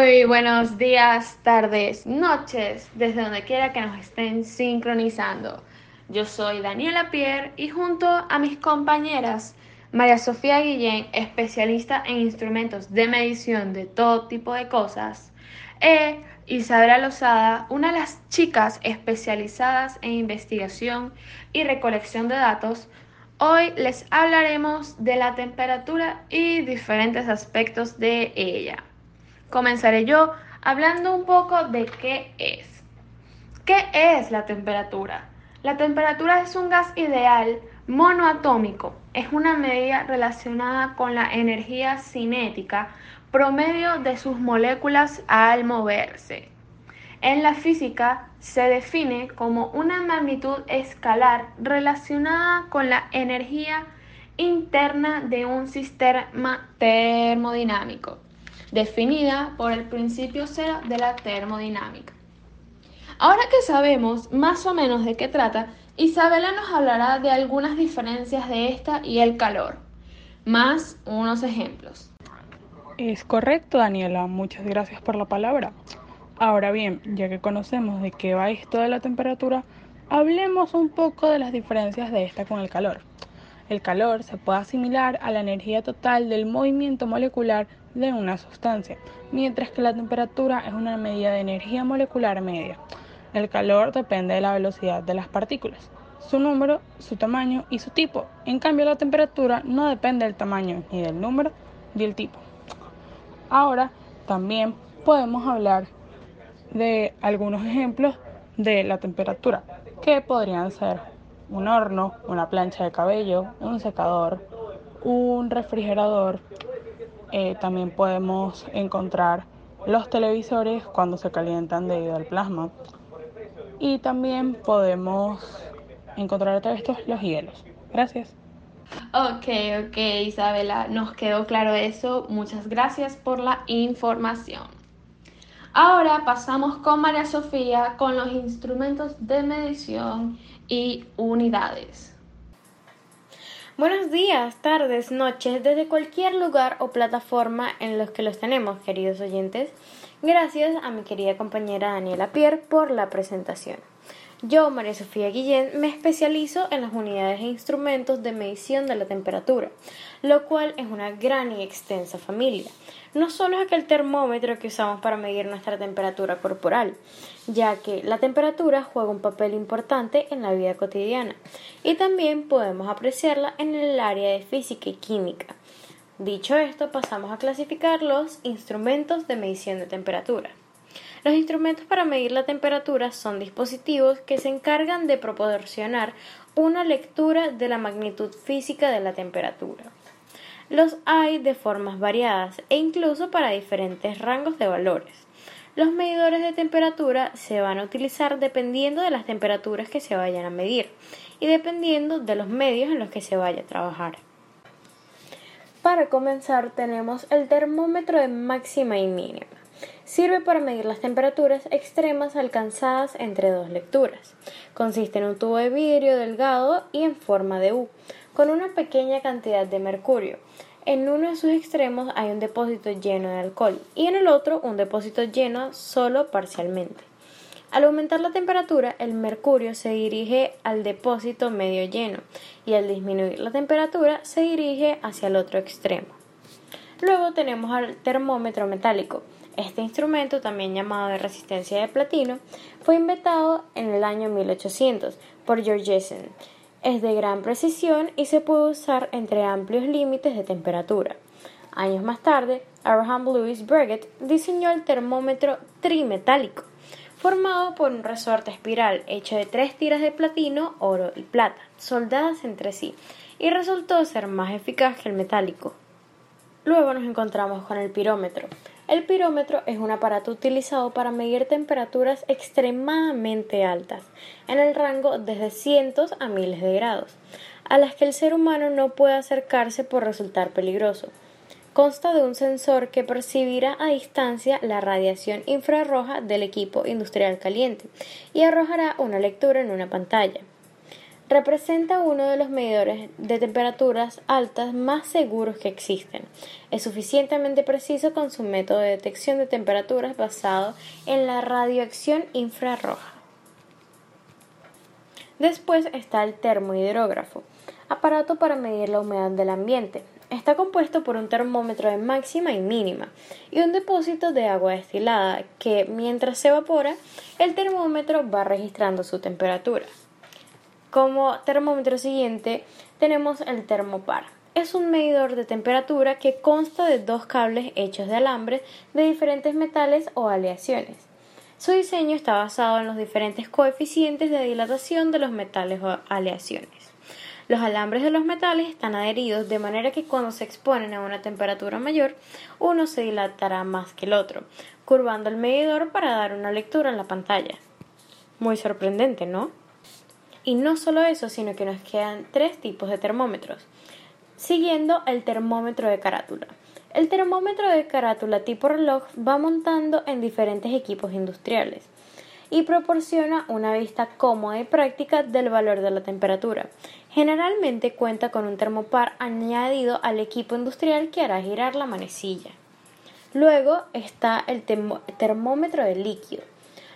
Muy buenos días, tardes, noches, desde donde quiera que nos estén sincronizando. Yo soy Daniela Pierre y junto a mis compañeras María Sofía Guillén, especialista en instrumentos de medición de todo tipo de cosas, e Isabela Lozada, una de las chicas especializadas en investigación y recolección de datos, hoy les hablaremos de la temperatura y diferentes aspectos de ella. Comenzaré yo hablando un poco de qué es. ¿Qué es la temperatura? La temperatura es un gas ideal monoatómico. Es una medida relacionada con la energía cinética promedio de sus moléculas al moverse. En la física se define como una magnitud escalar relacionada con la energía interna de un sistema termodinámico definida por el principio cero de la termodinámica. Ahora que sabemos más o menos de qué trata, Isabela nos hablará de algunas diferencias de esta y el calor, más unos ejemplos. Es correcto, Daniela. Muchas gracias por la palabra. Ahora bien, ya que conocemos de qué va esto de la temperatura, hablemos un poco de las diferencias de esta con el calor. El calor se puede asimilar a la energía total del movimiento molecular de una sustancia, mientras que la temperatura es una medida de energía molecular media. El calor depende de la velocidad de las partículas, su número, su tamaño y su tipo. En cambio, la temperatura no depende del tamaño, ni del número, ni del tipo. Ahora, también podemos hablar de algunos ejemplos de la temperatura, que podrían ser un horno, una plancha de cabello, un secador, un refrigerador, eh, también podemos encontrar los televisores cuando se calientan debido al plasma. Y también podemos encontrar a través de estos los hielos. Gracias. Ok, ok, Isabela, nos quedó claro eso. Muchas gracias por la información. Ahora pasamos con María Sofía con los instrumentos de medición y unidades. Buenos días, tardes, noches, desde cualquier lugar o plataforma en los que los tenemos, queridos oyentes. Gracias a mi querida compañera Daniela Pierre por la presentación. Yo, María Sofía Guillén, me especializo en las unidades e instrumentos de medición de la temperatura, lo cual es una gran y extensa familia. No solo es aquel termómetro que usamos para medir nuestra temperatura corporal, ya que la temperatura juega un papel importante en la vida cotidiana y también podemos apreciarla en el área de física y química. Dicho esto, pasamos a clasificar los instrumentos de medición de temperatura. Los instrumentos para medir la temperatura son dispositivos que se encargan de proporcionar una lectura de la magnitud física de la temperatura. Los hay de formas variadas e incluso para diferentes rangos de valores. Los medidores de temperatura se van a utilizar dependiendo de las temperaturas que se vayan a medir y dependiendo de los medios en los que se vaya a trabajar. Para comenzar tenemos el termómetro de máxima y mínima. Sirve para medir las temperaturas extremas alcanzadas entre dos lecturas. Consiste en un tubo de vidrio delgado y en forma de U, con una pequeña cantidad de mercurio. En uno de sus extremos hay un depósito lleno de alcohol y en el otro un depósito lleno solo parcialmente. Al aumentar la temperatura, el mercurio se dirige al depósito medio lleno y al disminuir la temperatura se dirige hacia el otro extremo. Luego tenemos al termómetro metálico. Este instrumento, también llamado de resistencia de platino, fue inventado en el año 1800 por George Jessen. Es de gran precisión y se puede usar entre amplios límites de temperatura. Años más tarde, Abraham Louis Breguet diseñó el termómetro trimetálico, formado por un resorte espiral hecho de tres tiras de platino, oro y plata, soldadas entre sí, y resultó ser más eficaz que el metálico. Luego nos encontramos con el pirómetro. El pirómetro es un aparato utilizado para medir temperaturas extremadamente altas, en el rango desde cientos a miles de grados, a las que el ser humano no puede acercarse por resultar peligroso. Consta de un sensor que percibirá a distancia la radiación infrarroja del equipo industrial caliente y arrojará una lectura en una pantalla. Representa uno de los medidores de temperaturas altas más seguros que existen. Es suficientemente preciso con su método de detección de temperaturas basado en la radioacción infrarroja. Después está el termohidrógrafo, aparato para medir la humedad del ambiente. Está compuesto por un termómetro de máxima y mínima y un depósito de agua destilada que mientras se evapora el termómetro va registrando su temperatura. Como termómetro siguiente tenemos el termopar. Es un medidor de temperatura que consta de dos cables hechos de alambre de diferentes metales o aleaciones. Su diseño está basado en los diferentes coeficientes de dilatación de los metales o aleaciones. Los alambres de los metales están adheridos de manera que cuando se exponen a una temperatura mayor, uno se dilatará más que el otro, curvando el medidor para dar una lectura en la pantalla. Muy sorprendente, ¿no? Y no solo eso, sino que nos quedan tres tipos de termómetros, siguiendo el termómetro de carátula. El termómetro de carátula tipo reloj va montando en diferentes equipos industriales y proporciona una vista cómoda y práctica del valor de la temperatura. Generalmente cuenta con un termopar añadido al equipo industrial que hará girar la manecilla. Luego está el termómetro de líquido.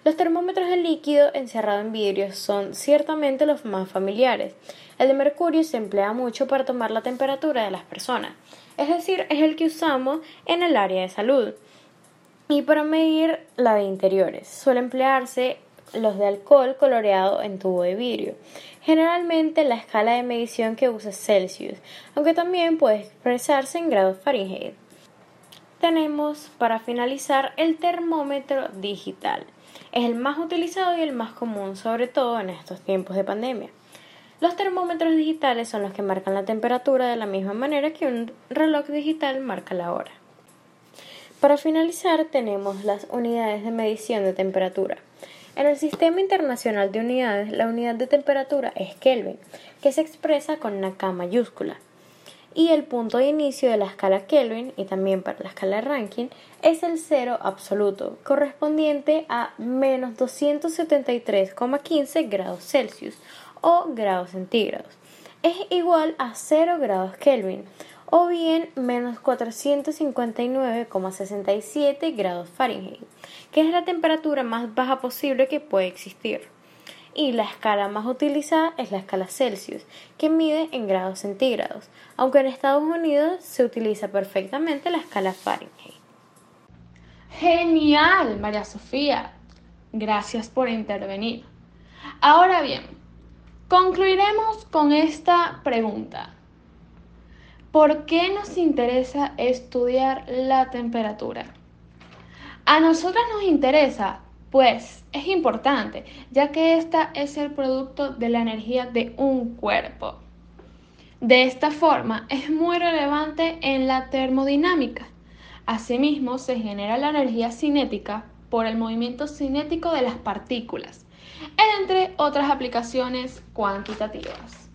Los termómetros de líquido encerrado en vidrio son ciertamente los más familiares. El de mercurio se emplea mucho para tomar la temperatura de las personas, es decir, es el que usamos en el área de salud. Y para medir la de interiores, suele emplearse los de alcohol coloreado en tubo de vidrio. Generalmente la escala de medición que usa es Celsius, aunque también puede expresarse en grados Fahrenheit. Tenemos para finalizar el termómetro digital. Es el más utilizado y el más común, sobre todo en estos tiempos de pandemia. Los termómetros digitales son los que marcan la temperatura de la misma manera que un reloj digital marca la hora. Para finalizar tenemos las unidades de medición de temperatura. En el Sistema Internacional de Unidades, la unidad de temperatura es Kelvin, que se expresa con una K mayúscula. Y el punto de inicio de la escala Kelvin, y también para la escala Rankin, es el cero absoluto, correspondiente a menos 273,15 grados Celsius o grados centígrados. Es igual a 0 grados Kelvin o bien menos 459,67 grados Fahrenheit, que es la temperatura más baja posible que puede existir. Y la escala más utilizada es la escala Celsius, que mide en grados centígrados, aunque en Estados Unidos se utiliza perfectamente la escala Fahrenheit. Genial, María Sofía. Gracias por intervenir. Ahora bien, concluiremos con esta pregunta. ¿Por qué nos interesa estudiar la temperatura? A nosotras nos interesa, pues es importante, ya que esta es el producto de la energía de un cuerpo. De esta forma es muy relevante en la termodinámica. Asimismo, se genera la energía cinética por el movimiento cinético de las partículas, entre otras aplicaciones cuantitativas.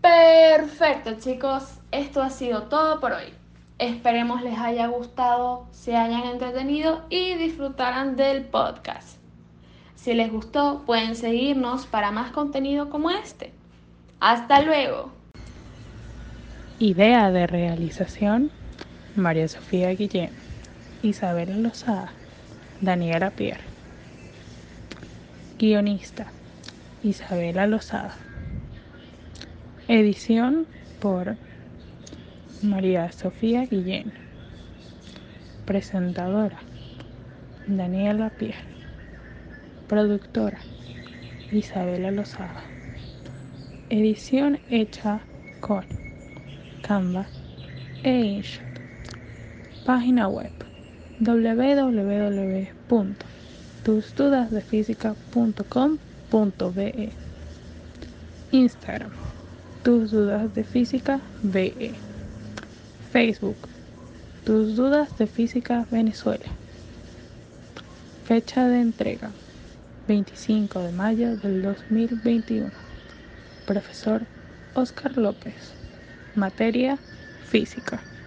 Perfecto chicos, esto ha sido todo por hoy. Esperemos les haya gustado, se hayan entretenido y disfrutaran del podcast. Si les gustó, pueden seguirnos para más contenido como este. Hasta luego. Idea de realización, María Sofía Guillén, Isabel Lozada, Daniela Pierre. Guionista, Isabela Lozada. Edición por María Sofía Guillén. Presentadora Daniela Pierre. Productora Isabela Lozada. Edición hecha con Canva e InShot. Página web www.tusdudasdefísica.com.be Instagram tus dudas de física BE. Facebook. Tus dudas de física Venezuela. Fecha de entrega. 25 de mayo del 2021. Profesor Oscar López. Materia física.